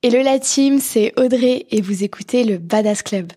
Hello la team, c'est Audrey et vous écoutez le Badass Club.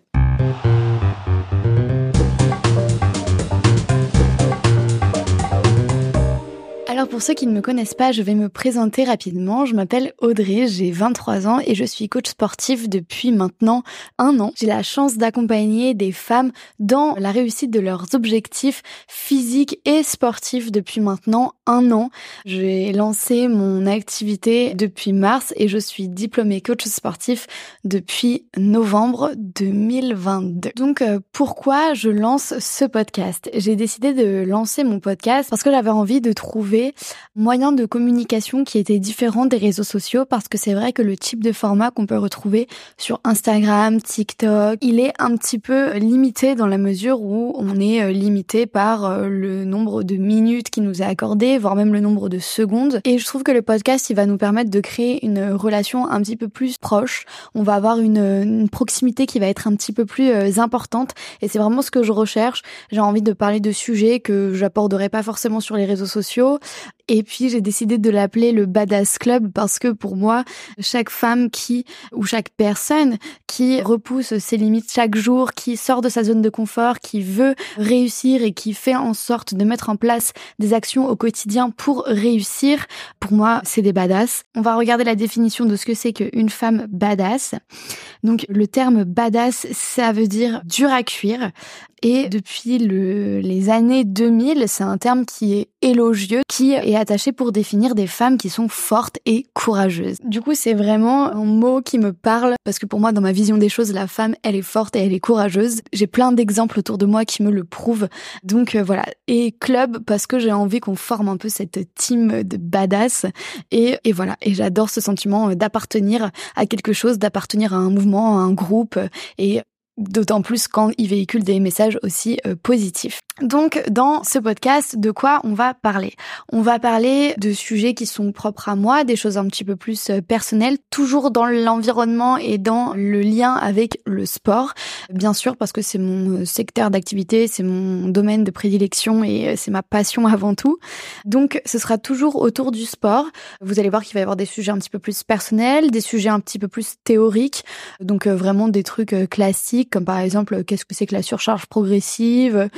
Alors pour ceux qui ne me connaissent pas, je vais me présenter rapidement. Je m'appelle Audrey, j'ai 23 ans et je suis coach sportif depuis maintenant un an. J'ai la chance d'accompagner des femmes dans la réussite de leurs objectifs physiques et sportifs depuis maintenant un an. J'ai lancé mon activité depuis mars et je suis diplômée coach sportif depuis novembre 2022. Donc euh, pourquoi je lance ce podcast? J'ai décidé de lancer mon podcast parce que j'avais envie de trouver moyen de communication qui était différent des réseaux sociaux parce que c'est vrai que le type de format qu'on peut retrouver sur Instagram, TikTok, il est un petit peu limité dans la mesure où on est euh, limité par euh, le nombre de minutes qui nous est accordé, voire même le nombre de secondes. Et je trouve que le podcast, il va nous permettre de créer une relation un petit peu plus proche. On va avoir une, une proximité qui va être un petit peu plus euh, importante. Et c'est vraiment ce que je recherche. J'ai envie de parler de sujets que j'apporterai pas forcément sur les réseaux sociaux. Et puis j'ai décidé de l'appeler le Badass Club parce que pour moi, chaque femme qui ou chaque personne qui repousse ses limites chaque jour, qui sort de sa zone de confort, qui veut réussir et qui fait en sorte de mettre en place des actions au quotidien pour réussir, pour moi, c'est des badass. On va regarder la définition de ce que c'est qu'une femme badass. Donc le terme badass, ça veut dire dur à cuire. Et depuis le, les années 2000, c'est un terme qui est élogieux, qui est attaché pour définir des femmes qui sont fortes et courageuses. Du coup, c'est vraiment un mot qui me parle parce que pour moi, dans ma vision des choses, la femme, elle est forte et elle est courageuse. J'ai plein d'exemples autour de moi qui me le prouvent. Donc euh, voilà. Et club parce que j'ai envie qu'on forme un peu cette team de badass. Et, et voilà. Et j'adore ce sentiment d'appartenir à quelque chose, d'appartenir à un mouvement, à un groupe. Et D'autant plus quand il véhicule des messages aussi euh, positifs. Donc dans ce podcast, de quoi on va parler? On va parler de sujets qui sont propres à moi, des choses un petit peu plus euh, personnelles, toujours dans l'environnement et dans le lien avec le sport, bien sûr parce que c'est mon euh, secteur d'activité, c'est mon domaine de prédilection et c'est ma passion avant tout. Donc ce sera toujours autour du sport. Vous allez voir qu'il va y avoir des sujets un petit peu plus personnels, des sujets un petit peu plus théoriques, donc vraiment des trucs classiques comme par exemple qu'est-ce que c'est que la surcharge progressive,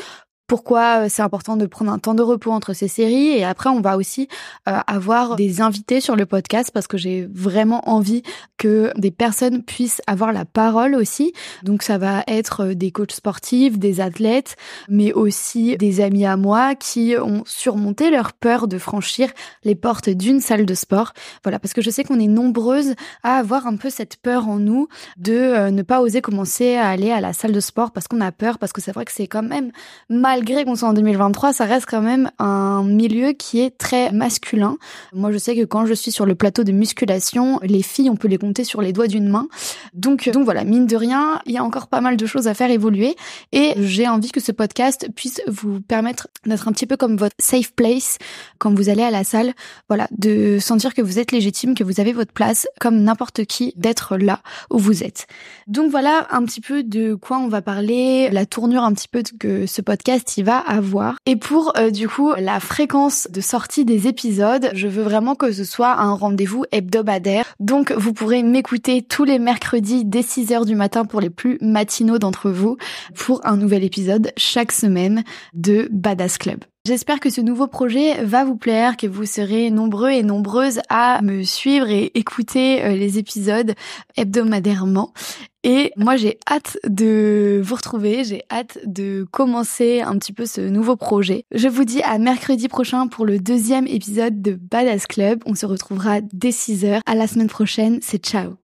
pourquoi euh, c'est important de prendre un temps de repos entre ces séries. Et après on va aussi euh, avoir des invités sur le podcast parce que j'ai vraiment envie que des personnes puissent avoir la parole aussi. Donc ça va être euh, des coachs sportifs des athlètes mais aussi des amis à moi qui ont surmonté leur peur de franchir les portes d'une salle de sport. Voilà parce que je sais qu'on est nombreuses à avoir un peu cette peur en nous de ne pas oser commencer à aller à la salle de sport parce qu'on a peur parce que c'est vrai que c'est quand même mal malgré qu'on soit en 2023, ça reste quand même un milieu qui est très masculin. Moi, je sais que quand je suis sur le plateau de musculation, les filles, on peut les compter sur les doigts d'une main. Donc, donc voilà, mine de rien, il y a encore pas mal de choses à faire évoluer. Et j'ai envie que ce podcast puisse vous permettre d'être un petit peu comme votre safe place quand vous allez à la salle. Voilà, de sentir que vous êtes légitime, que vous avez votre place, comme n'importe qui, d'être là où vous êtes. Donc voilà un petit peu de quoi on va parler, la tournure un petit peu que ce podcast il va avoir. Et pour euh, du coup la fréquence de sortie des épisodes, je veux vraiment que ce soit un rendez-vous hebdomadaire. Donc vous pourrez m'écouter tous les mercredis dès 6h du matin pour les plus matinaux d'entre vous pour un nouvel épisode chaque semaine de Badass Club. J'espère que ce nouveau projet va vous plaire, que vous serez nombreux et nombreuses à me suivre et écouter euh, les épisodes hebdomadairement. Et moi, j'ai hâte de vous retrouver, j'ai hâte de commencer un petit peu ce nouveau projet. Je vous dis à mercredi prochain pour le deuxième épisode de Badass Club. On se retrouvera dès 6h. À la semaine prochaine, c'est ciao